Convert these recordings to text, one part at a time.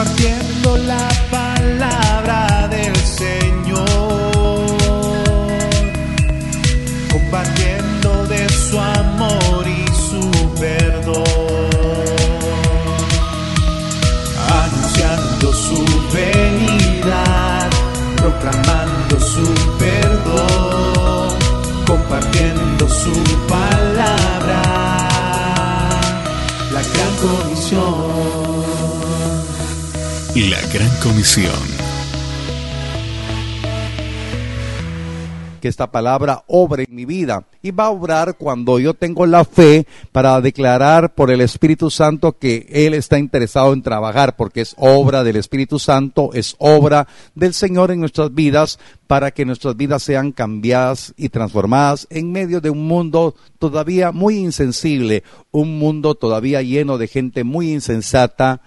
compartiendo la palabra Gran Comisión. que esta palabra obre en mi vida y va a obrar cuando yo tengo la fe para declarar por el Espíritu Santo que Él está interesado en trabajar porque es obra del Espíritu Santo, es obra del Señor en nuestras vidas para que nuestras vidas sean cambiadas y transformadas en medio de un mundo todavía muy insensible, un mundo todavía lleno de gente muy insensata.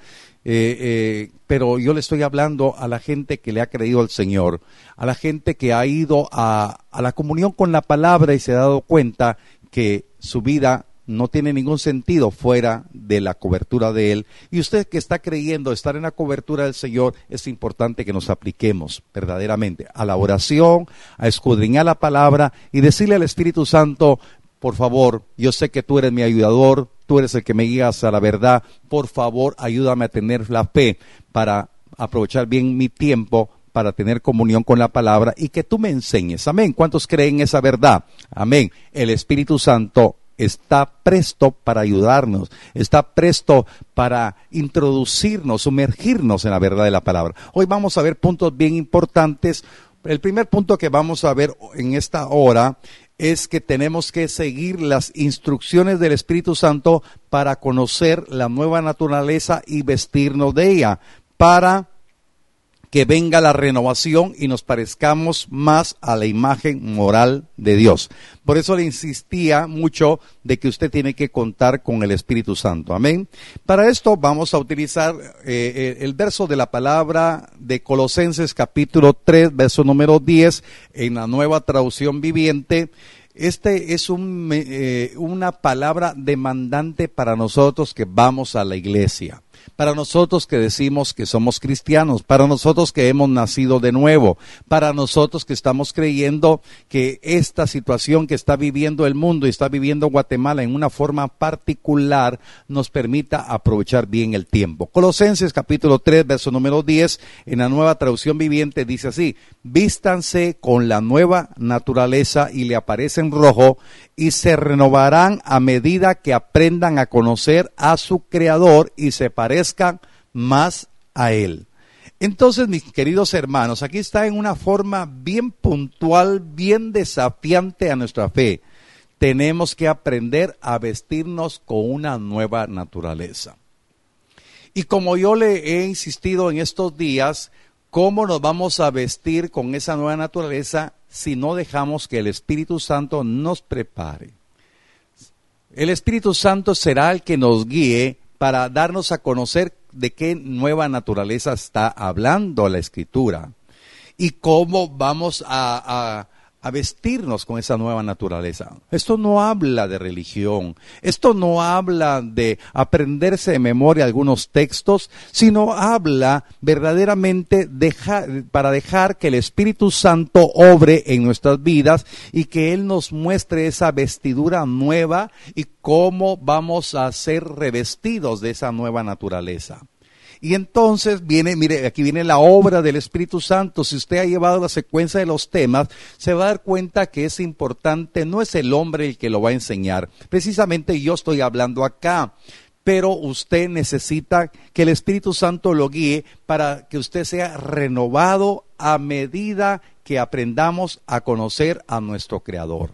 Eh, eh, pero yo le estoy hablando a la gente que le ha creído al Señor, a la gente que ha ido a, a la comunión con la palabra y se ha dado cuenta que su vida no tiene ningún sentido fuera de la cobertura de Él. Y usted que está creyendo estar en la cobertura del Señor, es importante que nos apliquemos verdaderamente a la oración, a escudriñar la palabra y decirle al Espíritu Santo, por favor, yo sé que tú eres mi ayudador, tú eres el que me guías a la verdad, por favor, ayúdame a tener la fe para aprovechar bien mi tiempo para tener comunión con la palabra y que tú me enseñes. Amén. ¿Cuántos creen esa verdad? Amén. El Espíritu Santo está presto para ayudarnos, está presto para introducirnos, sumergirnos en la verdad de la palabra. Hoy vamos a ver puntos bien importantes. El primer punto que vamos a ver en esta hora es que tenemos que seguir las instrucciones del Espíritu Santo para conocer la nueva naturaleza y vestirnos de ella, para que venga la renovación y nos parezcamos más a la imagen moral de Dios. Por eso le insistía mucho de que usted tiene que contar con el Espíritu Santo. Amén. Para esto vamos a utilizar eh, el verso de la palabra de Colosenses capítulo 3, verso número 10 en la nueva traducción viviente. Este es eh, una palabra demandante para nosotros que vamos a la iglesia para nosotros que decimos que somos cristianos, para nosotros que hemos nacido de nuevo, para nosotros que estamos creyendo que esta situación que está viviendo el mundo y está viviendo Guatemala en una forma particular nos permita aprovechar bien el tiempo. Colosenses capítulo 3, verso número 10, en la nueva traducción viviente dice así, vístanse con la nueva naturaleza y le aparece en rojo y se renovarán a medida que aprendan a conocer a su creador y se parezcan más a él. Entonces, mis queridos hermanos, aquí está en una forma bien puntual, bien desafiante a nuestra fe. Tenemos que aprender a vestirnos con una nueva naturaleza. Y como yo le he insistido en estos días, ¿cómo nos vamos a vestir con esa nueva naturaleza si no dejamos que el Espíritu Santo nos prepare. El Espíritu Santo será el que nos guíe para darnos a conocer de qué nueva naturaleza está hablando la Escritura y cómo vamos a, a vestirnos con esa nueva naturaleza. Esto no habla de religión, esto no habla de aprenderse de memoria algunos textos, sino habla verdaderamente para dejar que el Espíritu Santo obre en nuestras vidas y que Él nos muestre esa vestidura nueva y cómo vamos a ser revestidos de esa nueva naturaleza. Y entonces viene, mire, aquí viene la obra del Espíritu Santo. Si usted ha llevado la secuencia de los temas, se va a dar cuenta que es importante, no es el hombre el que lo va a enseñar. Precisamente yo estoy hablando acá pero usted necesita que el Espíritu Santo lo guíe para que usted sea renovado a medida que aprendamos a conocer a nuestro Creador.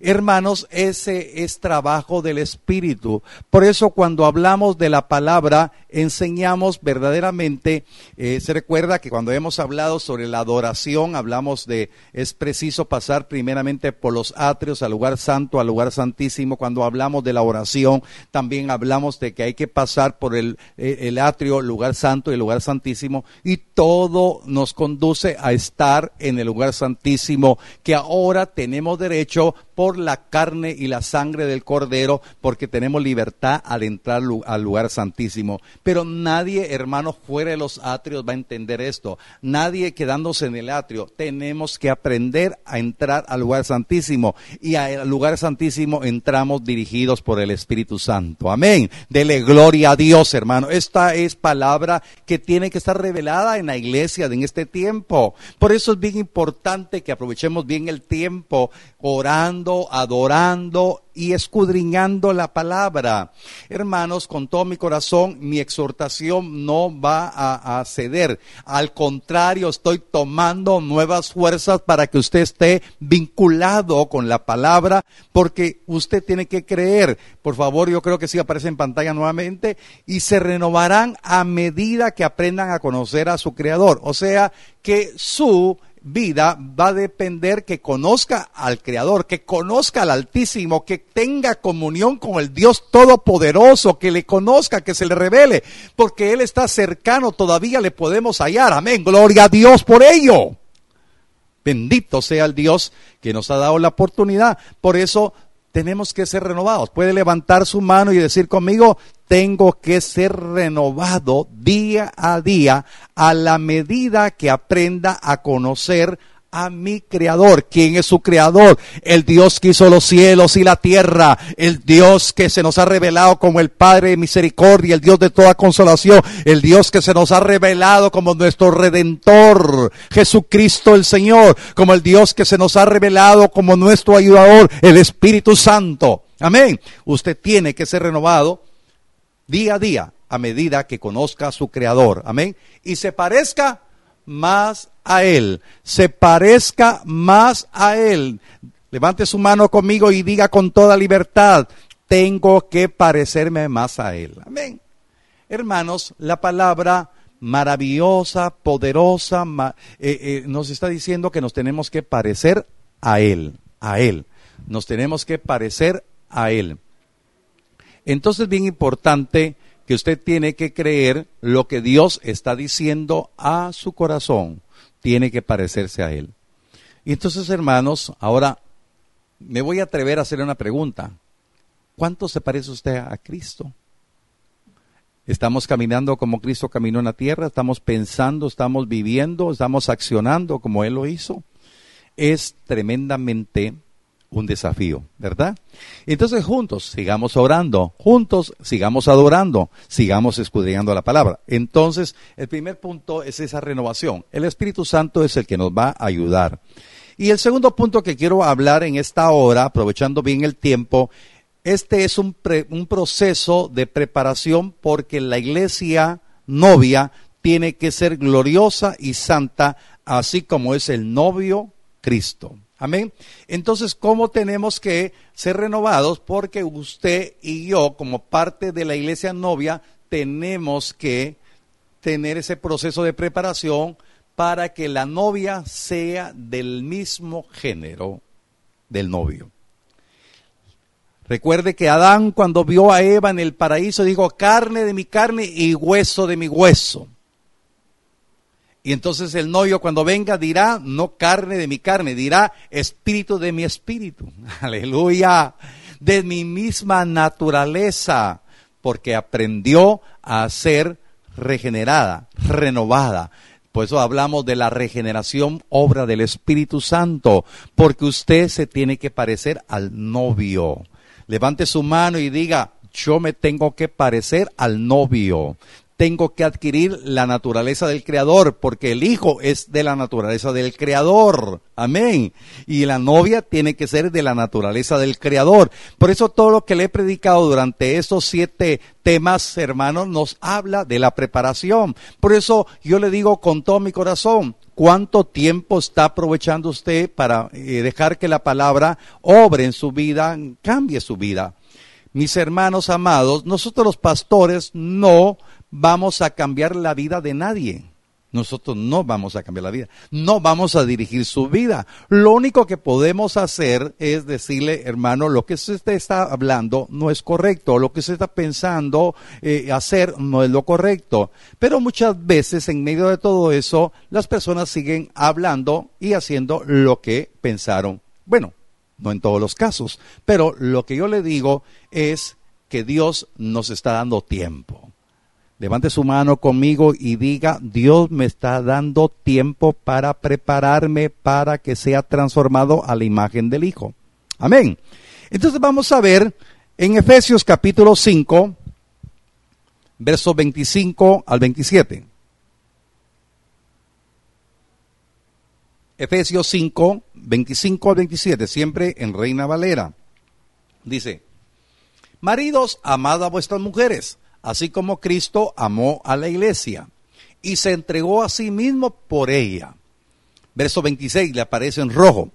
Hermanos, ese es trabajo del Espíritu. Por eso cuando hablamos de la palabra, enseñamos verdaderamente, eh, se recuerda que cuando hemos hablado sobre la adoración, hablamos de, es preciso pasar primeramente por los atrios, al lugar santo, al lugar santísimo. Cuando hablamos de la oración, también hablamos de que hay que pasar por el, eh, el atrio, lugar santo y el lugar santísimo. Y todo nos conduce a estar en el lugar santísimo, que ahora tenemos derecho la carne y la sangre del cordero, porque tenemos libertad al entrar al lugar santísimo. Pero nadie, hermanos, fuera de los atrios va a entender esto. Nadie quedándose en el atrio. Tenemos que aprender a entrar al lugar santísimo. Y al lugar santísimo entramos dirigidos por el Espíritu Santo. Amén. Dele gloria a Dios, hermano. Esta es palabra que tiene que estar revelada en la iglesia en este tiempo. Por eso es bien importante que aprovechemos bien el tiempo orando, adorando y escudriñando la palabra. Hermanos, con todo mi corazón, mi exhortación no va a, ceder. Al contrario, estoy tomando nuevas fuerzas para que usted esté vinculado con la palabra, porque usted tiene que creer. Por favor, yo creo que sí aparece en pantalla nuevamente, y se renovarán a medida que aprendan a conocer a su Creador. O sea, que su vida va a depender que conozca al Creador, que conozca al Altísimo, que tenga comunión con el Dios Todopoderoso, que le conozca, que se le revele, porque Él está cercano, todavía le podemos hallar. Amén. Gloria a Dios por ello. Bendito sea el Dios que nos ha dado la oportunidad. Por eso tenemos que ser renovados. Puede levantar su mano y decir conmigo, tengo que ser renovado día a día a la medida que aprenda a conocer a mi creador. ¿Quién es su creador? El Dios que hizo los cielos y la tierra. El Dios que se nos ha revelado como el Padre de misericordia, el Dios de toda consolación. El Dios que se nos ha revelado como nuestro redentor. Jesucristo el Señor. Como el Dios que se nos ha revelado como nuestro ayudador. El Espíritu Santo. Amén. Usted tiene que ser renovado día a día a medida que conozca a su creador. Amén. Y se parezca más a Él. Se parezca más a Él. Levante su mano conmigo y diga con toda libertad, tengo que parecerme más a Él. Amén. Hermanos, la palabra maravillosa, poderosa, eh, eh, nos está diciendo que nos tenemos que parecer a Él, a Él. Nos tenemos que parecer a Él. Entonces, bien importante que usted tiene que creer lo que Dios está diciendo a su corazón. Tiene que parecerse a Él. Y entonces, hermanos, ahora me voy a atrever a hacerle una pregunta. ¿Cuánto se parece usted a Cristo? ¿Estamos caminando como Cristo caminó en la tierra? ¿Estamos pensando, estamos viviendo, estamos accionando como Él lo hizo? Es tremendamente un desafío, ¿verdad? Entonces juntos sigamos orando, juntos sigamos adorando, sigamos escudriñando la palabra. Entonces, el primer punto es esa renovación. El Espíritu Santo es el que nos va a ayudar. Y el segundo punto que quiero hablar en esta hora, aprovechando bien el tiempo, este es un, un proceso de preparación porque la iglesia novia tiene que ser gloriosa y santa, así como es el novio Cristo. Amén. Entonces, ¿cómo tenemos que ser renovados? Porque usted y yo, como parte de la iglesia novia, tenemos que tener ese proceso de preparación para que la novia sea del mismo género del novio. Recuerde que Adán cuando vio a Eva en el paraíso dijo, carne de mi carne y hueso de mi hueso. Y entonces el novio cuando venga dirá, no carne de mi carne, dirá espíritu de mi espíritu. Aleluya. De mi misma naturaleza, porque aprendió a ser regenerada, renovada. Por eso hablamos de la regeneración, obra del Espíritu Santo, porque usted se tiene que parecer al novio. Levante su mano y diga, yo me tengo que parecer al novio tengo que adquirir la naturaleza del Creador, porque el Hijo es de la naturaleza del Creador. Amén. Y la novia tiene que ser de la naturaleza del Creador. Por eso todo lo que le he predicado durante estos siete temas, hermanos, nos habla de la preparación. Por eso yo le digo con todo mi corazón, ¿cuánto tiempo está aprovechando usted para eh, dejar que la palabra obre en su vida, cambie su vida? Mis hermanos amados, nosotros los pastores no vamos a cambiar la vida de nadie. Nosotros no vamos a cambiar la vida, no vamos a dirigir su vida. Lo único que podemos hacer es decirle, hermano, lo que usted está hablando no es correcto, lo que usted está pensando eh, hacer no es lo correcto. Pero muchas veces en medio de todo eso, las personas siguen hablando y haciendo lo que pensaron. Bueno, no en todos los casos. Pero lo que yo le digo es que Dios nos está dando tiempo. Levante su mano conmigo y diga, Dios me está dando tiempo para prepararme para que sea transformado a la imagen del Hijo. Amén. Entonces vamos a ver en Efesios capítulo 5, versos 25 al 27. Efesios 5, 25 al 27, siempre en Reina Valera. Dice, Maridos, amad a vuestras mujeres, así como Cristo amó a la iglesia y se entregó a sí mismo por ella. Verso 26 le aparece en rojo.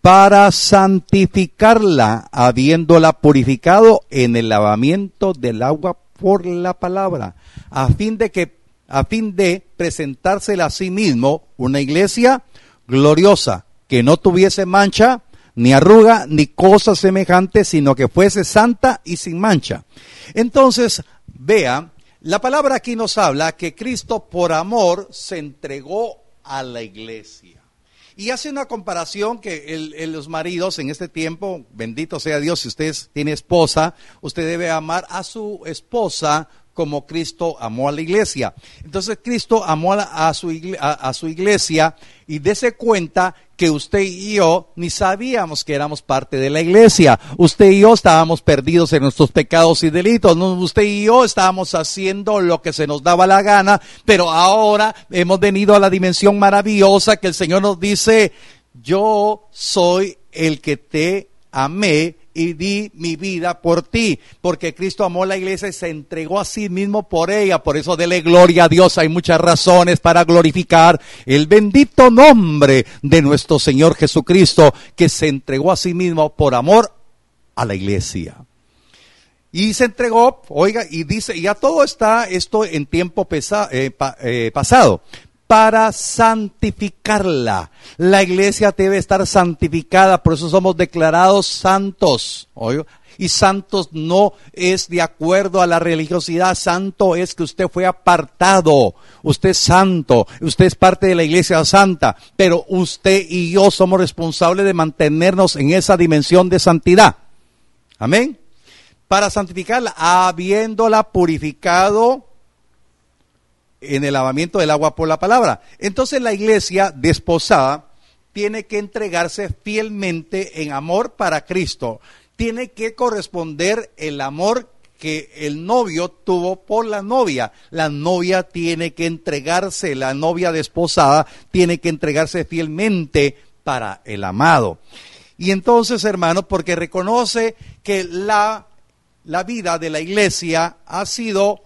Para santificarla, habiéndola purificado en el lavamiento del agua por la palabra, a fin de que, a fin de presentársela a sí mismo una iglesia gloriosa, que no tuviese mancha, ni arruga, ni cosa semejante, sino que fuese santa y sin mancha. Entonces, vea, la palabra aquí nos habla que Cristo por amor se entregó a la iglesia. Y hace una comparación que los maridos en este tiempo, bendito sea Dios, si usted tiene esposa, usted debe amar a su esposa como Cristo amó a la iglesia. Entonces Cristo amó a, su, a, su, iglesia y dése cuenta que usted y yo ni sabíamos que éramos parte de la iglesia. Usted y yo estábamos perdidos en nuestros pecados y delitos. Usted y yo estábamos haciendo lo que se nos daba la gana, pero ahora hemos venido a la dimensión maravillosa que el Señor nos dice, yo soy el que te amé y di mi vida por ti, porque Cristo amó la iglesia y se entregó a sí mismo por ella. Por eso dele gloria a Dios. Hay muchas razones para glorificar el bendito nombre de nuestro Señor Jesucristo, que se entregó a sí mismo por amor a la iglesia. Y se entregó, oiga, y dice, ya todo está esto en tiempo eh, eh, pasado para santificarla. La iglesia debe estar santificada, por eso somos declarados santos. Y santos no es de acuerdo a la religiosidad, santo es que usted fue apartado, usted es santo, usted es parte de la iglesia santa, pero usted y yo somos responsables de mantenernos en esa dimensión de santidad. Amén. Para santificarla, habiéndola purificado en el lavamiento del agua por la palabra. Entonces la iglesia desposada tiene que entregarse fielmente en amor para Cristo. Tiene que corresponder el amor que el novio tuvo por la novia. La novia tiene que entregarse, la novia desposada tiene que entregarse fielmente para el amado. Y entonces, hermano, porque reconoce que la, la vida de la iglesia ha sido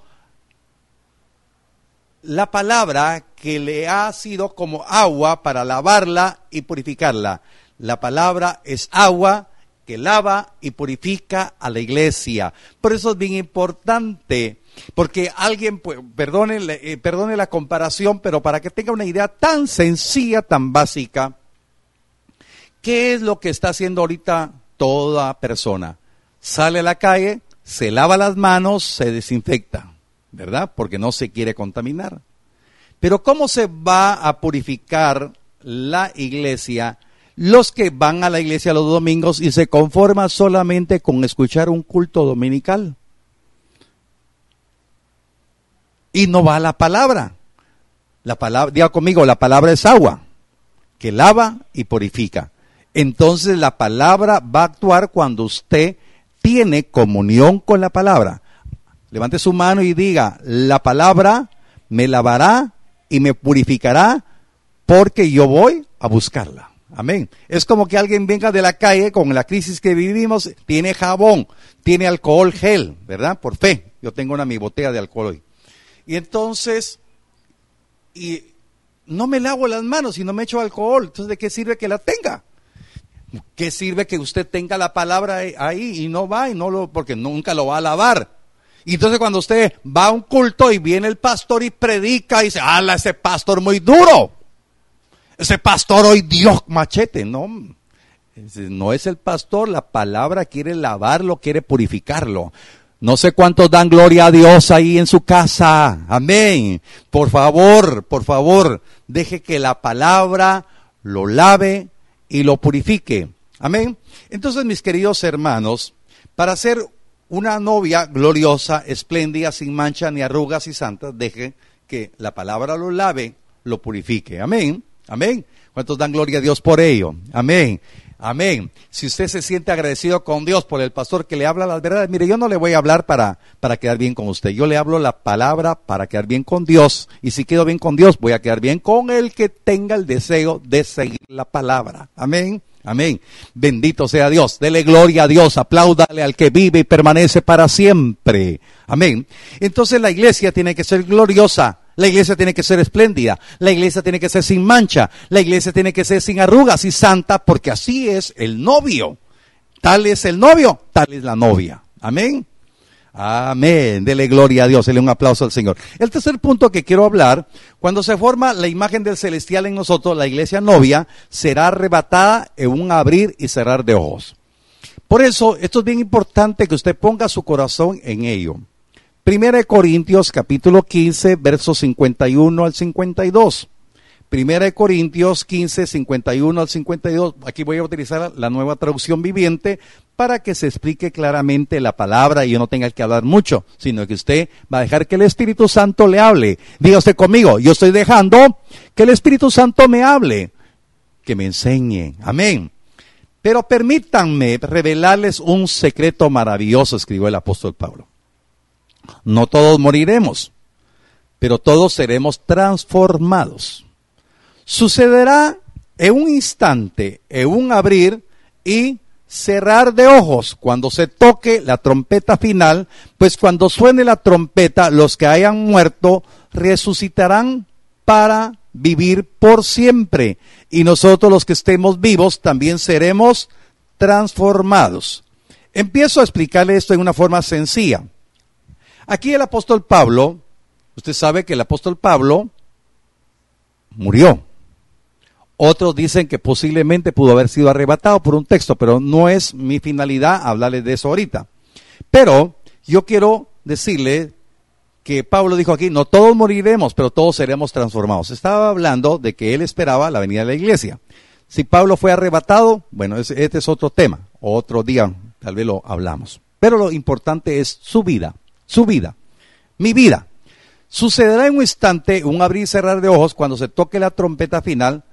la palabra que le ha sido como agua para lavarla y purificarla. La palabra es agua que lava y purifica a la iglesia. Por eso es bien importante, porque alguien, pues, perdone, eh, perdone la comparación, pero para que tenga una idea tan sencilla, tan básica, ¿qué es lo que está haciendo ahorita toda persona? Sale a la calle, se lava las manos, se desinfecta ¿verdad? Porque no se quiere contaminar. Pero ¿cómo se va a purificar la iglesia? Los que van a la iglesia los domingos y se conforman solamente con escuchar un culto dominical. Y no va a la palabra. La palabra, diga conmigo, la palabra es agua, que lava y purifica. Entonces la palabra va a actuar cuando usted tiene comunión con la palabra. Levante su mano y diga, la palabra me lavará y me purificará porque yo voy a buscarla. Amén. Es como que alguien venga de la calle con la crisis que vivimos, tiene jabón, tiene alcohol gel, ¿verdad? Por fe. Yo tengo una mi botella de alcohol hoy. Y entonces, y no me lavo las manos y no me echo alcohol. Entonces, ¿de qué sirve que la tenga? ¿Qué sirve que usted tenga la palabra ahí y no va y no lo, porque nunca lo va a lavar? Y entonces cuando usted va a un culto y viene el pastor y predica y dice, ala, ese pastor muy duro. Ese pastor hoy Dios machete. No, no es el pastor, la palabra quiere lavarlo, quiere purificarlo. No sé cuántos dan gloria a Dios ahí en su casa. Amén. Por favor, por favor, deje que la palabra lo lave y lo purifique. Amén. Entonces, mis queridos hermanos, para ser una novia gloriosa, espléndida, sin mancha ni arrugas y santa, deje que la palabra lo lave, lo purifique. Amén. Amén. ¿Cuántos dan gloria a Dios por ello? Amén. Amén. Si usted se siente agradecido con Dios por el pastor que le habla las verdades, mire, yo no le voy a hablar para, para quedar bien con usted. Yo le hablo la palabra para quedar bien con Dios. Y si quedo bien con Dios, voy a quedar bien con el que tenga el deseo de seguir la palabra. Amén. Amén. Bendito sea Dios. Dele gloria a Dios. Apláudale al que vive y permanece para siempre. Amén. Entonces la iglesia tiene que ser gloriosa. La iglesia tiene que ser espléndida. La iglesia tiene que ser sin mancha. La iglesia tiene que ser sin arrugas y santa porque así es el novio. Tal es el novio, tal es la novia. Amén. Amén. Dele gloria a Dios. Dele un aplauso al Señor. El tercer punto que quiero hablar, cuando se forma la imagen del celestial en nosotros, la iglesia novia será arrebatada en un abrir y cerrar de ojos. Por eso, esto es bien importante que usted ponga su corazón en ello. Primera de Corintios capítulo 15, versos 51 al 52. Primera de Corintios 15, 51 al 52. Aquí voy a utilizar la nueva traducción viviente para que se explique claramente la palabra y yo no tenga que hablar mucho, sino que usted va a dejar que el Espíritu Santo le hable. Diga usted conmigo, yo estoy dejando que el Espíritu Santo me hable, que me enseñe. Amén. Pero permítanme revelarles un secreto maravilloso, escribió el apóstol Pablo. No todos moriremos, pero todos seremos transformados sucederá en un instante, en un abrir y cerrar de ojos cuando se toque la trompeta final, pues cuando suene la trompeta, los que hayan muerto resucitarán para vivir por siempre. Y nosotros los que estemos vivos también seremos transformados. Empiezo a explicarle esto en una forma sencilla. Aquí el apóstol Pablo, usted sabe que el apóstol Pablo murió. Otros dicen que posiblemente pudo haber sido arrebatado por un texto, pero no es mi finalidad hablarles de eso ahorita. Pero yo quiero decirle que Pablo dijo aquí, no todos moriremos, pero todos seremos transformados. Estaba hablando de que él esperaba la venida de la iglesia. Si Pablo fue arrebatado, bueno, este es otro tema. Otro día tal vez lo hablamos. Pero lo importante es su vida, su vida, mi vida. Sucederá en un instante un abrir y cerrar de ojos cuando se toque la trompeta final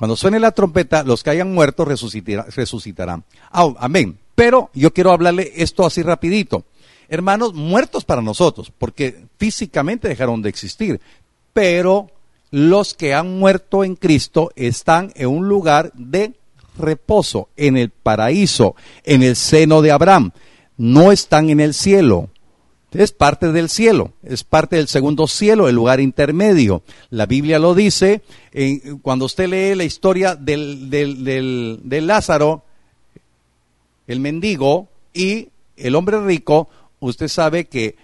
cuando suene la trompeta, los que hayan muerto resucitarán. amén. Pero yo quiero hablarle esto así rapidito. Hermanos, muertos para nosotros, porque físicamente dejaron de existir. Pero los que han muerto en Cristo están en un lugar de reposo, en el paraíso, en el seno de Abraham. No están en el cielo es parte del cielo, es parte del segundo cielo, el lugar intermedio. La Biblia lo dice, cuando usted lee la historia del, del, Lázaro, el mendigo y el hombre rico, usted sabe que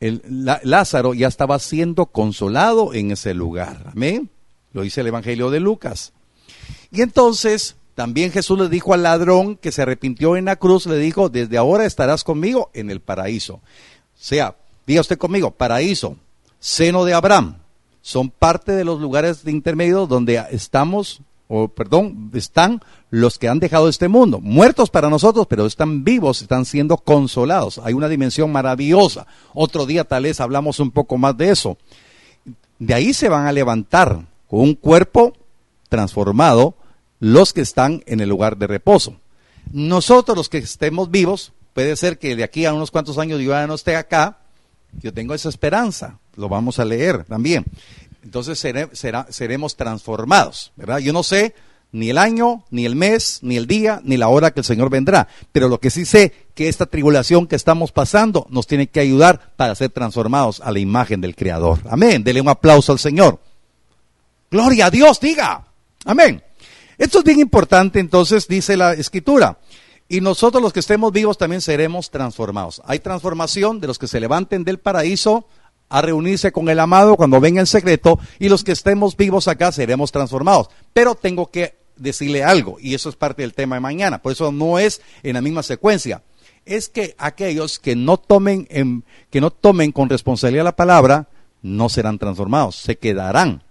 el, Lázaro ya estaba siendo consolado en ese lugar. Amén. Lo dice el Evangelio de Lucas. Y entonces también Jesús le dijo al ladrón que se arrepintió en la cruz, le dijo, desde ahora estarás conmigo en el paraíso sea, diga usted conmigo, paraíso, seno de Abraham, son parte de los lugares de intermedio donde estamos, o perdón, están los que han dejado este mundo, muertos para nosotros, pero están vivos, están siendo consolados. Hay una dimensión maravillosa. Otro día tal vez hablamos un poco más de eso. De ahí se van a levantar con un cuerpo transformado los que están en el lugar de reposo. Nosotros los que estemos vivos puede ser que de aquí a unos cuantos años yo ya no esté acá, yo tengo esa esperanza, lo vamos a leer también. Entonces seremos transformados, ¿verdad? Yo no sé ni el año, ni el mes, ni el día, ni la hora que el Señor vendrá, pero lo que sí sé que esta tribulación que estamos pasando nos tiene que ayudar para ser transformados a la imagen del Creador. Amén. Dele un aplauso al Señor. Gloria a Dios, diga. Amén. Esto es bien importante, entonces, dice la Escritura. Y nosotros los que estemos vivos también seremos transformados. Hay transformación de los que se levanten del paraíso a reunirse con el amado cuando venga el secreto y los que estemos vivos acá seremos transformados. Pero tengo que decirle algo y eso es parte del tema de mañana. Por eso no es en la misma secuencia. Es que aquellos que no tomen en, que no tomen con responsabilidad la palabra no serán transformados, se quedarán.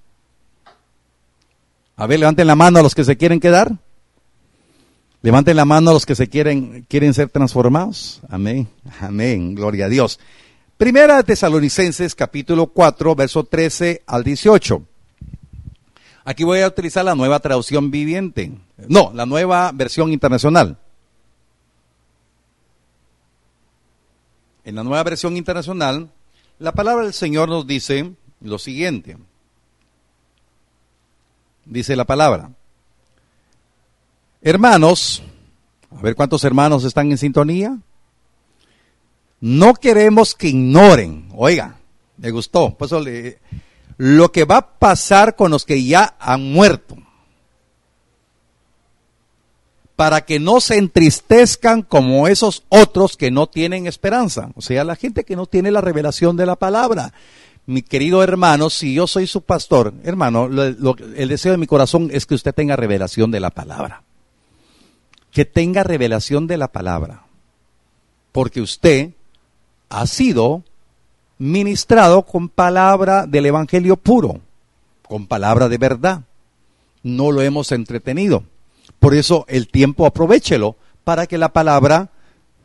A ver, levanten la mano a los que se quieren quedar. Levanten la mano los que se quieren, quieren ser transformados. Amén. Amén. Gloria a Dios. Primera de Tesalonicenses capítulo 4, verso 13 al 18. Aquí voy a utilizar la nueva traducción viviente. No, la nueva versión internacional. En la nueva versión internacional, la palabra del Señor nos dice lo siguiente. Dice la palabra. Hermanos, a ver cuántos hermanos están en sintonía. No queremos que ignoren, oiga, me gustó, pues lo que va a pasar con los que ya han muerto, para que no se entristezcan como esos otros que no tienen esperanza, o sea, la gente que no tiene la revelación de la palabra. Mi querido hermano, si yo soy su pastor, hermano, el deseo de mi corazón es que usted tenga revelación de la palabra que tenga revelación de la palabra, porque usted ha sido ministrado con palabra del Evangelio puro, con palabra de verdad. No lo hemos entretenido. Por eso el tiempo aprovechelo para que la palabra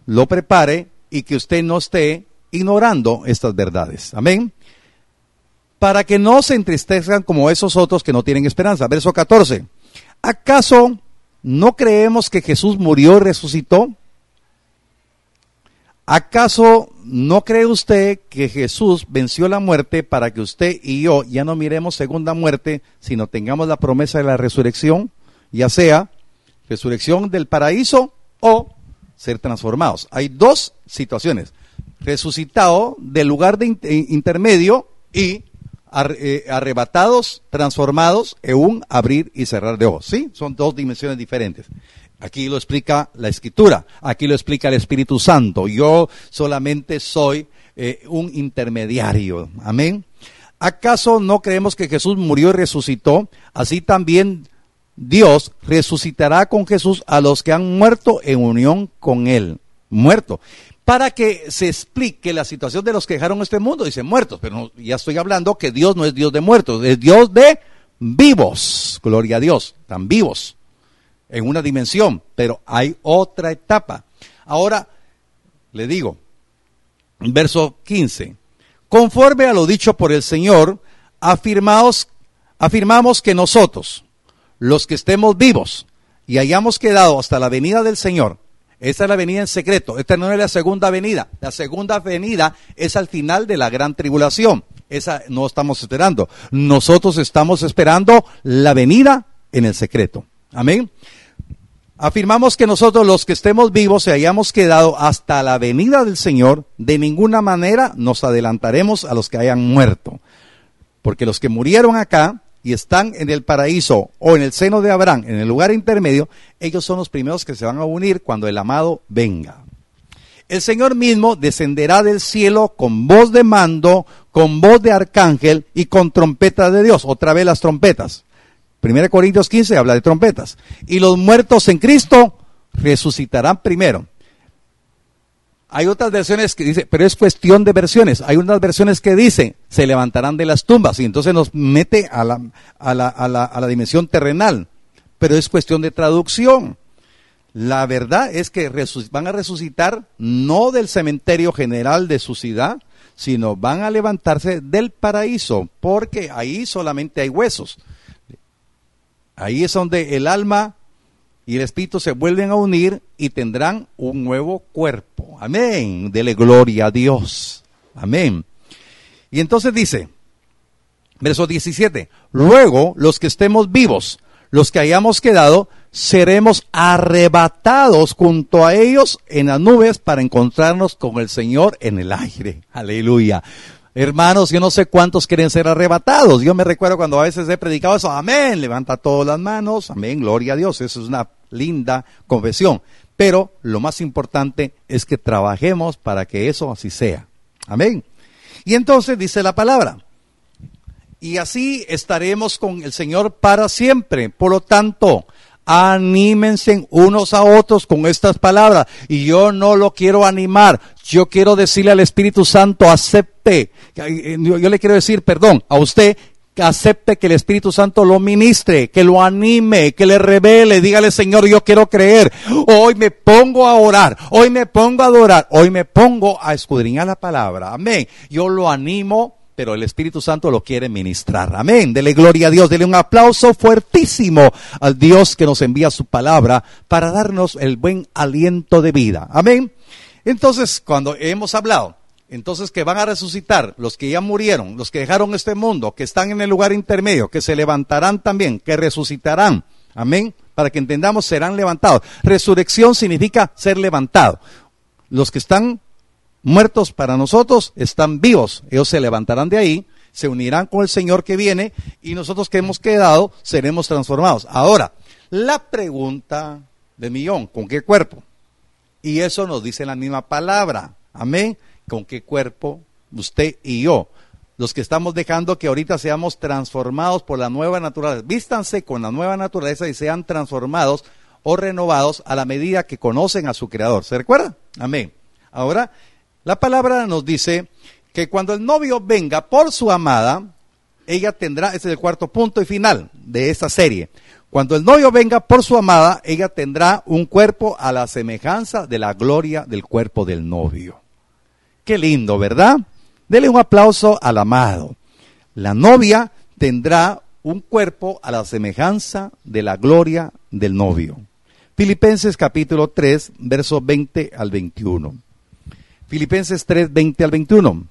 lo prepare y que usted no esté ignorando estas verdades. Amén. Para que no se entristezcan como esos otros que no tienen esperanza. Verso 14. ¿Acaso ¿No creemos que Jesús murió y resucitó? ¿Acaso no cree usted que Jesús venció la muerte para que usted y yo ya no miremos segunda muerte, sino tengamos la promesa de la resurrección, ya sea resurrección del paraíso o ser transformados? Hay dos situaciones, resucitado del lugar de intermedio y eh, arrebatados, transformados en un abrir y cerrar de ojos. ¿Sí? Son dos dimensiones diferentes. Aquí lo explica la escritura, aquí lo explica el Espíritu Santo. Yo solamente soy eh, un intermediario. Amén. ¿Acaso no creemos que Jesús murió y resucitó? Así también Dios resucitará con Jesús a los que han muerto en unión con Él. Muerto para que se explique la situación de los que dejaron este mundo, dicen muertos, pero ya estoy hablando que Dios no es Dios de muertos, es Dios de vivos, gloria a Dios, están vivos en una dimensión, pero hay otra etapa. Ahora, le digo, verso 15, conforme a lo dicho por el Señor, afirmaos, afirmamos que nosotros, los que estemos vivos y hayamos quedado hasta la venida del Señor, esta es la venida en secreto. Esta no es la segunda venida. La segunda venida es al final de la gran tribulación. Esa no estamos esperando. Nosotros estamos esperando la venida en el secreto. Amén. Afirmamos que nosotros los que estemos vivos y hayamos quedado hasta la venida del Señor, de ninguna manera nos adelantaremos a los que hayan muerto. Porque los que murieron acá y están en el paraíso o en el seno de Abraham, en el lugar intermedio, ellos son los primeros que se van a unir cuando el amado venga. El Señor mismo descenderá del cielo con voz de mando, con voz de arcángel y con trompeta de Dios. Otra vez las trompetas. 1 Corintios 15 habla de trompetas. Y los muertos en Cristo resucitarán primero. Hay otras versiones que dicen, pero es cuestión de versiones. Hay unas versiones que dicen, se levantarán de las tumbas y entonces nos mete a la, a la, a la, a la dimensión terrenal. Pero es cuestión de traducción. La verdad es que van a resucitar no del cementerio general de su ciudad, sino van a levantarse del paraíso, porque ahí solamente hay huesos. Ahí es donde el alma y el Espíritu se vuelven a unir y tendrán un nuevo cuerpo. Amén. Dele gloria a Dios. Amén. Y entonces dice, verso 17, luego los que estemos vivos, los que hayamos quedado, seremos arrebatados junto a ellos en las nubes para encontrarnos con el Señor en el aire. Aleluya. Hermanos, yo no sé cuántos quieren ser arrebatados. Yo me recuerdo cuando a veces he predicado eso, amén, levanta todas las manos, amén, gloria a Dios. Eso es una linda confesión. Pero lo más importante es que trabajemos para que eso así sea. Amén. Y entonces dice la palabra, y así estaremos con el Señor para siempre. Por lo tanto, anímense unos a otros con estas palabras. Y yo no lo quiero animar, yo quiero decirle al Espíritu Santo, acepte. Yo le quiero decir, perdón, a usted que acepte que el Espíritu Santo lo ministre, que lo anime, que le revele, dígale Señor, yo quiero creer. Hoy me pongo a orar, hoy me pongo a adorar, hoy me pongo a escudriñar la palabra. Amén. Yo lo animo, pero el Espíritu Santo lo quiere ministrar. Amén. Dele gloria a Dios, dele un aplauso fuertísimo al Dios que nos envía su palabra para darnos el buen aliento de vida. Amén. Entonces, cuando hemos hablado entonces que van a resucitar los que ya murieron, los que dejaron este mundo, que están en el lugar intermedio, que se levantarán también, que resucitarán. Amén. Para que entendamos, serán levantados. Resurrección significa ser levantado. Los que están muertos para nosotros están vivos. Ellos se levantarán de ahí, se unirán con el Señor que viene y nosotros que hemos quedado seremos transformados. Ahora, la pregunta de millón, ¿con qué cuerpo? Y eso nos dice la misma palabra. Amén con qué cuerpo usted y yo, los que estamos dejando que ahorita seamos transformados por la nueva naturaleza, vístanse con la nueva naturaleza y sean transformados o renovados a la medida que conocen a su creador. ¿Se recuerda? Amén. Ahora, la palabra nos dice que cuando el novio venga por su amada, ella tendrá, ese es el cuarto punto y final de esta serie. Cuando el novio venga por su amada, ella tendrá un cuerpo a la semejanza de la gloria del cuerpo del novio. Qué lindo, ¿verdad? Dele un aplauso al amado. La novia tendrá un cuerpo a la semejanza de la gloria del novio. Filipenses capítulo 3, versos 20 al 21. Filipenses 3, 20 al 21.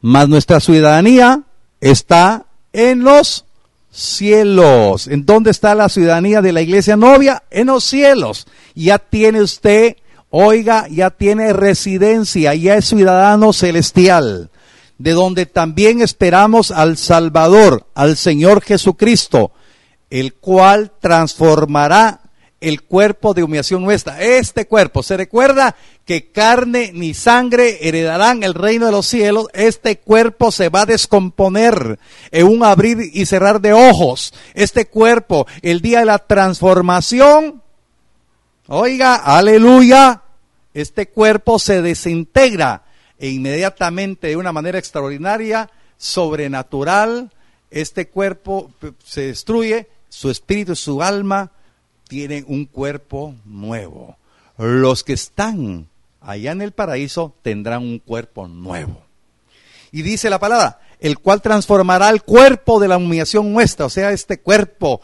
Mas nuestra ciudadanía está en los cielos. ¿En dónde está la ciudadanía de la iglesia novia? En los cielos. Ya tiene usted Oiga, ya tiene residencia, ya es ciudadano celestial, de donde también esperamos al Salvador, al Señor Jesucristo, el cual transformará el cuerpo de humillación nuestra. Este cuerpo, ¿se recuerda que carne ni sangre heredarán el reino de los cielos? Este cuerpo se va a descomponer en un abrir y cerrar de ojos. Este cuerpo, el día de la transformación, oiga, aleluya, este cuerpo se desintegra e inmediatamente de una manera extraordinaria, sobrenatural, este cuerpo se destruye, su espíritu su alma tienen un cuerpo nuevo. Los que están allá en el paraíso tendrán un cuerpo nuevo. Y dice la palabra, el cual transformará el cuerpo de la humillación nuestra, o sea, este cuerpo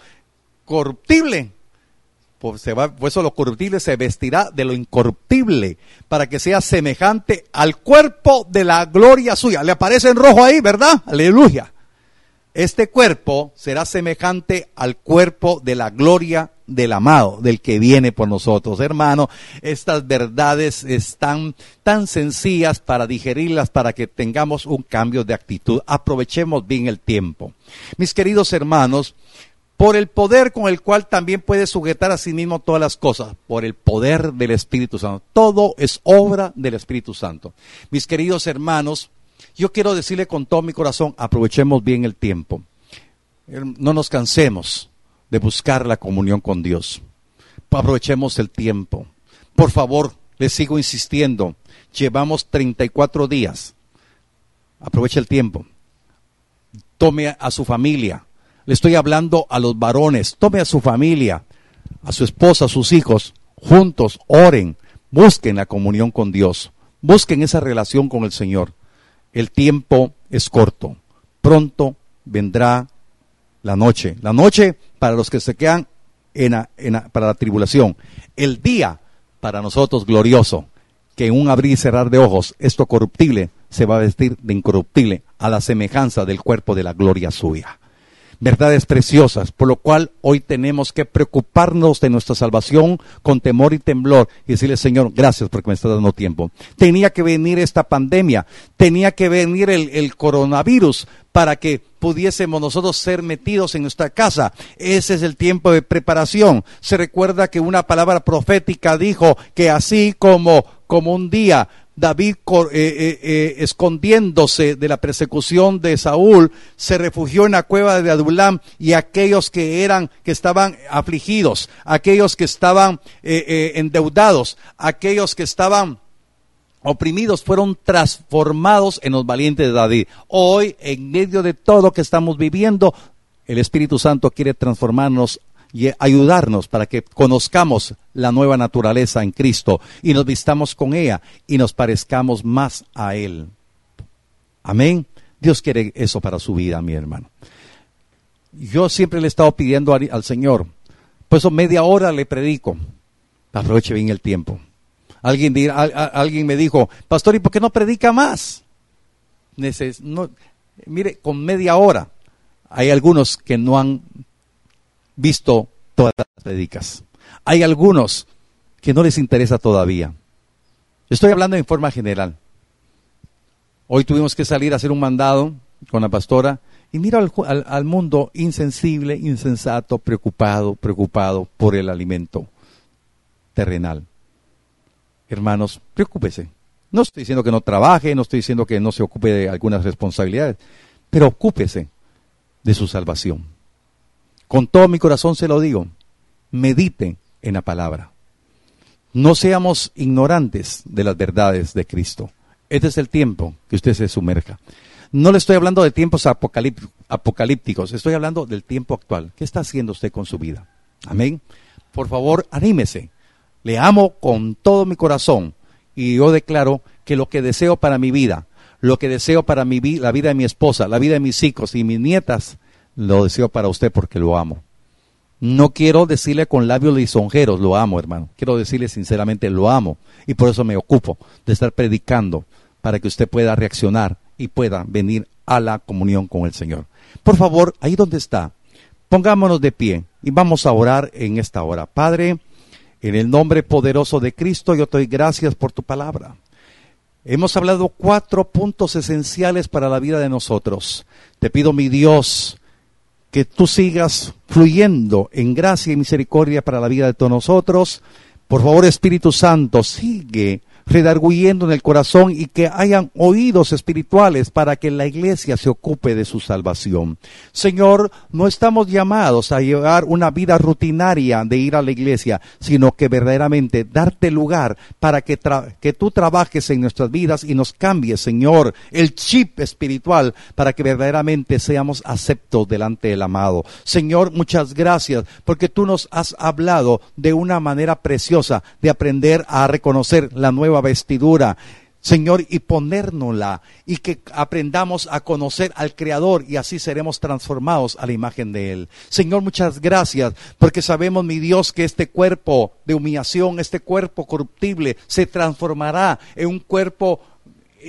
corruptible pues, se va, pues eso lo corruptible se vestirá de lo incorruptible para que sea semejante al cuerpo de la gloria suya. Le aparece en rojo ahí, ¿verdad? Aleluya. Este cuerpo será semejante al cuerpo de la gloria del amado, del que viene por nosotros. Hermano, estas verdades están tan sencillas para digerirlas, para que tengamos un cambio de actitud. Aprovechemos bien el tiempo. Mis queridos hermanos, por el poder con el cual también puede sujetar a sí mismo todas las cosas, por el poder del Espíritu Santo. Todo es obra del Espíritu Santo. Mis queridos hermanos, yo quiero decirle con todo mi corazón, aprovechemos bien el tiempo. No nos cansemos de buscar la comunión con Dios. Aprovechemos el tiempo. Por favor, les sigo insistiendo, llevamos 34 días. Aproveche el tiempo. Tome a su familia, le estoy hablando a los varones. Tome a su familia, a su esposa, a sus hijos, juntos, oren, busquen la comunión con Dios, busquen esa relación con el Señor. El tiempo es corto. Pronto vendrá la noche. La noche para los que se quedan en, para la tribulación. El día para nosotros glorioso, que en un abrir y cerrar de ojos, esto corruptible se va a vestir de incorruptible a la semejanza del cuerpo de la gloria suya verdades preciosas, por lo cual hoy tenemos que preocuparnos de nuestra salvación con temor y temblor y decirle, Señor, gracias porque me está dando tiempo. Tenía que venir esta pandemia, tenía que venir el, el coronavirus para que pudiésemos nosotros ser metidos en nuestra casa. Ese es el tiempo de preparación. Se recuerda que una palabra profética dijo que así como, como un día David eh, eh, eh, escondiéndose de la persecución de Saúl, se refugió en la cueva de Adulam y aquellos que eran, que estaban afligidos, aquellos que estaban endeudados, aquellos que estaban oprimidos fueron transformados en los valientes de David. Hoy, en medio de todo lo que estamos viviendo, el Espíritu Santo quiere transformarnos y ayudarnos para que conozcamos la nueva naturaleza en Cristo y nos vistamos con ella y nos parezcamos más a Él. Amén. Dios quiere eso para su vida, mi hermano. Yo siempre le he estado pidiendo al, Señor, pues media hora le predico. Aproveche bien el tiempo. Alguien, alguien me dijo, pastor, ¿y por qué no predica más? mire, con media hora. Hay algunos que no han visto todas las predicas. Hay algunos que no les interesa todavía. Estoy hablando en forma general. Hoy tuvimos que salir a hacer un mandado con la pastora y mira al, al, mundo insensible, insensato, preocupado, preocupado por el alimento terrenal. Hermanos, preocúpese. No estoy diciendo que no trabaje, no estoy diciendo que no se ocupe de algunas responsabilidades, pero ocúpese de su salvación. Con todo mi corazón se lo digo, medite en la palabra. No seamos ignorantes de las verdades de Cristo. Este es el tiempo que usted se sumerja. No le estoy hablando de tiempos apocalípticos, estoy hablando del tiempo actual. ¿Qué está haciendo usted con su vida? Amén. Por favor, anímese. Le amo con todo mi corazón y yo declaro que lo que deseo para mi vida, lo que deseo para mi la vida de mi esposa, la vida de mis hijos y mis nietas, lo deseo para usted porque lo amo. No quiero decirle con labios lisonjeros, lo amo, hermano. Quiero decirle sinceramente, lo amo. Y por eso me ocupo de estar predicando para que usted pueda reaccionar y pueda venir a la comunión con el Señor. Por favor, ahí donde está, pongámonos de pie y vamos a orar en esta hora. Padre, en el nombre poderoso de Cristo, yo te doy gracias por tu palabra. Hemos hablado cuatro puntos esenciales para la vida de nosotros. Te pido, mi Dios, que tú sigas fluyendo en gracia y misericordia para la vida de todos nosotros. Por favor, Espíritu Santo, sigue redarguyendo en el corazón y que hayan oídos espirituales para que la iglesia se ocupe de su salvación. Señor, no estamos llamados a llevar una vida rutinaria de ir a la iglesia, sino que verdaderamente darte lugar para que, que tú trabajes en nuestras vidas y nos cambies, Señor, el chip espiritual para que verdaderamente seamos aceptos delante del amado. Señor, muchas gracias porque tú nos has hablado de una manera preciosa de aprender a reconocer la nueva vestidura. Señor, y ponérnosla y que aprendamos a conocer al Creador y así seremos transformados a la imagen de Él. Señor, muchas gracias porque sabemos, mi Dios, que este cuerpo de humillación, este cuerpo corruptible, se transformará en un cuerpo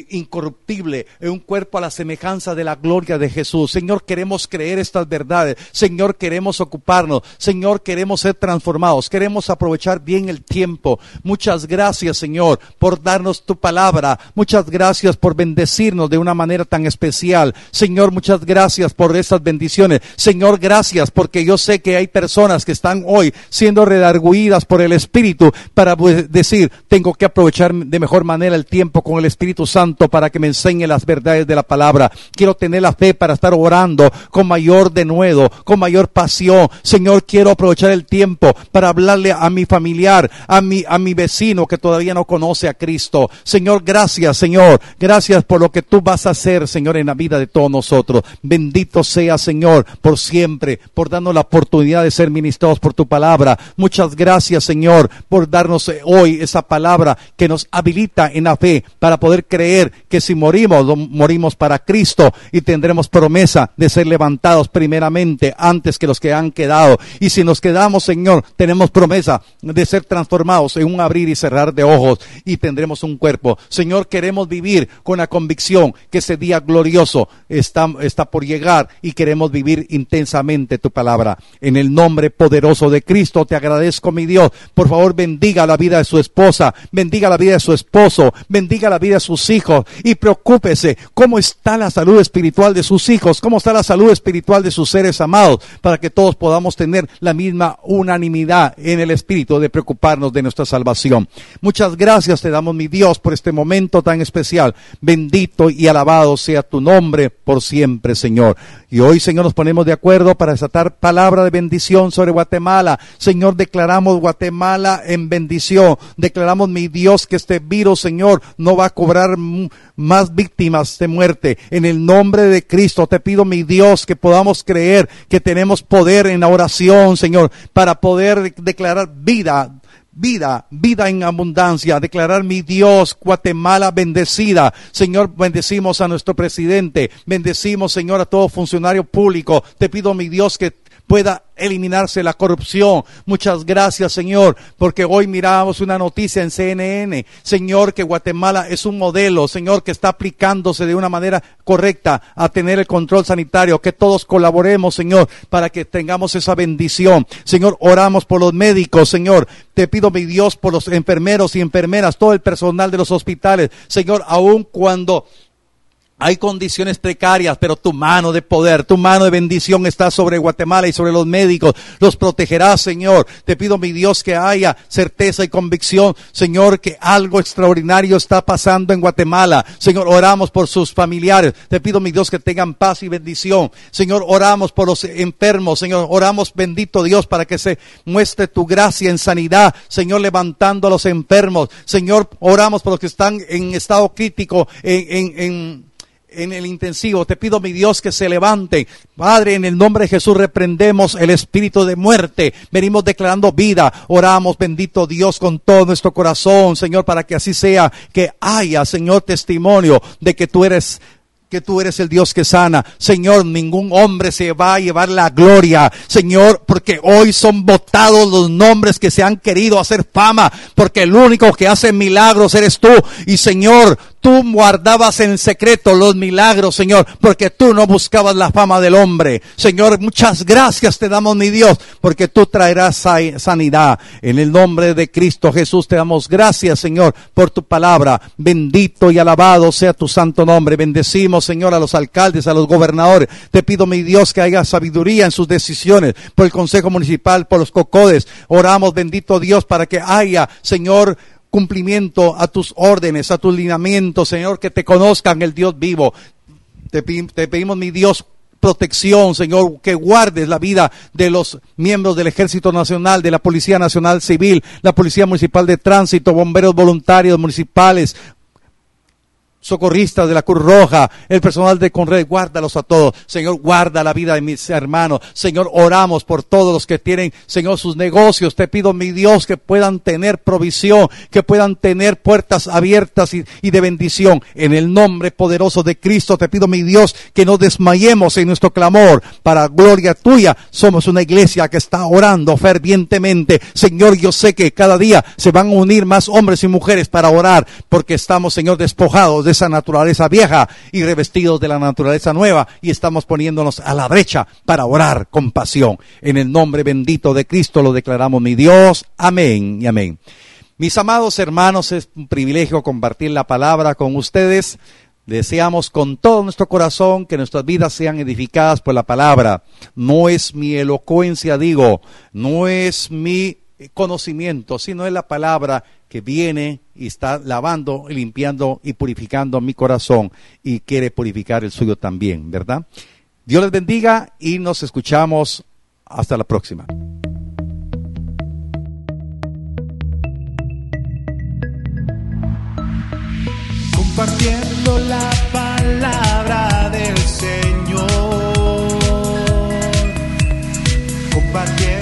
incorruptible, un cuerpo a la semejanza de la gloria de Jesús. Señor, queremos creer estas verdades. Señor, queremos ocuparnos. Señor, queremos ser transformados. Queremos aprovechar bien el tiempo. Muchas gracias, Señor, por darnos tu palabra. Muchas gracias por bendecirnos de una manera tan especial. Señor, muchas gracias por esas bendiciones. Señor, gracias porque yo sé que hay personas que están hoy siendo redarguidas por el Espíritu para decir, tengo que aprovechar de mejor manera el tiempo con el Espíritu Santo para que me enseñe las verdades de la palabra. Quiero tener la fe para estar orando con mayor denuedo, con mayor pasión. Señor, quiero aprovechar el tiempo para hablarle a mi familiar, a mi, a mi vecino que todavía no conoce a Cristo. Señor, gracias, Señor. Gracias por lo que tú vas a hacer, Señor, en la vida de todos nosotros. Bendito sea, Señor, por siempre, por darnos la oportunidad de ser ministrados por tu palabra. Muchas gracias, Señor, por darnos hoy esa palabra que nos habilita en la fe para poder creer que si morimos, morimos para Cristo y tendremos promesa de ser levantados primeramente antes que los que han quedado. Y si nos quedamos, Señor, tenemos promesa de ser transformados en un abrir y cerrar de ojos y tendremos un cuerpo. Señor, queremos vivir con la convicción que ese día glorioso está, está por llegar y queremos vivir intensamente tu palabra. En el nombre poderoso de Cristo te agradezco, mi Dios. Por favor, bendiga la vida de su esposa, bendiga la vida de su esposo, bendiga la vida de sus hijos hijos y preocúpese cómo está la salud espiritual de sus hijos, cómo está la salud espiritual de sus seres amados, para que todos podamos tener la misma unanimidad en el espíritu de preocuparnos de nuestra salvación. Muchas gracias te damos, mi Dios, por este momento tan especial. Bendito y alabado sea tu nombre por siempre, Señor. Y hoy, Señor, nos ponemos de acuerdo para desatar palabra de bendición sobre Guatemala. Señor, declaramos Guatemala en bendición. Declaramos, mi Dios, que este virus, Señor, no va a cobrar más víctimas de muerte. En el nombre de Cristo te pido, mi Dios, que podamos creer que tenemos poder en la oración, Señor, para poder declarar vida, vida, vida en abundancia, declarar mi Dios, Guatemala bendecida. Señor, bendecimos a nuestro presidente, bendecimos, Señor, a todo funcionario público. Te pido, mi Dios, que pueda eliminarse la corrupción. Muchas gracias, Señor, porque hoy miramos una noticia en CNN, Señor, que Guatemala es un modelo, Señor, que está aplicándose de una manera correcta a tener el control sanitario, que todos colaboremos, Señor, para que tengamos esa bendición. Señor, oramos por los médicos, Señor. Te pido, mi Dios, por los enfermeros y enfermeras, todo el personal de los hospitales, Señor, aun cuando hay condiciones precarias, pero tu mano de poder, tu mano de bendición está sobre Guatemala y sobre los médicos. Los protegerás, Señor. Te pido, mi Dios, que haya certeza y convicción, Señor, que algo extraordinario está pasando en Guatemala. Señor, oramos por sus familiares. Te pido, mi Dios, que tengan paz y bendición. Señor, oramos por los enfermos. Señor, oramos, bendito Dios, para que se muestre tu gracia en sanidad. Señor, levantando a los enfermos. Señor, oramos por los que están en estado crítico, en, en, en en el intensivo. Te pido, mi Dios, que se levante. Padre, en el nombre de Jesús reprendemos el espíritu de muerte. Venimos declarando vida. Oramos, bendito Dios, con todo nuestro corazón, Señor, para que así sea, que haya, Señor, testimonio de que tú eres que tú eres el Dios que sana. Señor, ningún hombre se va a llevar la gloria. Señor, porque hoy son votados los nombres que se han querido hacer fama, porque el único que hace milagros eres tú. Y Señor, tú guardabas en secreto los milagros, Señor, porque tú no buscabas la fama del hombre. Señor, muchas gracias te damos, mi Dios, porque tú traerás sanidad. En el nombre de Cristo Jesús te damos gracias, Señor, por tu palabra. Bendito y alabado sea tu santo nombre. Bendecimos, Señor, a los alcaldes, a los gobernadores. Te pido, mi Dios, que haya sabiduría en sus decisiones, por el Consejo Municipal, por los cocodes. Oramos, bendito Dios, para que haya, Señor, cumplimiento a tus órdenes, a tus lineamientos, Señor, que te conozcan el Dios vivo. Te, pedimos, mi Dios, protección, Señor, que guardes la vida de los miembros del Ejército Nacional, de la Policía Nacional Civil, la Policía Municipal de Tránsito, bomberos voluntarios municipales, socorristas de la Cruz Roja, el personal de Conred, guárdalos a todos. Señor, guarda la vida de mis hermanos. Señor, oramos por todos los que tienen, Señor, sus negocios. Te pido, mi Dios, que puedan tener provisión, que puedan tener puertas abiertas y, de bendición. En el nombre poderoso de Cristo, te pido, mi Dios, que no desmayemos en nuestro clamor. Para gloria tuya, somos una iglesia que está orando fervientemente. Señor, yo sé que cada día se van a unir más hombres y mujeres para orar, porque estamos, Señor, despojados de esa naturaleza vieja y revestidos de la naturaleza nueva y estamos poniéndonos a la brecha para orar con pasión. En el nombre bendito de Cristo lo declaramos mi Dios. Amén y amén. Mis amados hermanos, es un privilegio compartir la palabra con ustedes. Deseamos con todo nuestro corazón que nuestras vidas sean edificadas por la palabra. No es mi elocuencia, digo, no es mi eh, conocimiento, sino es la palabra que viene y está lavando, limpiando y purificando mi corazón y quiere purificar el suyo también, ¿verdad? Dios les bendiga y nos escuchamos hasta la próxima. Compartiendo la palabra del Señor. Compartiendo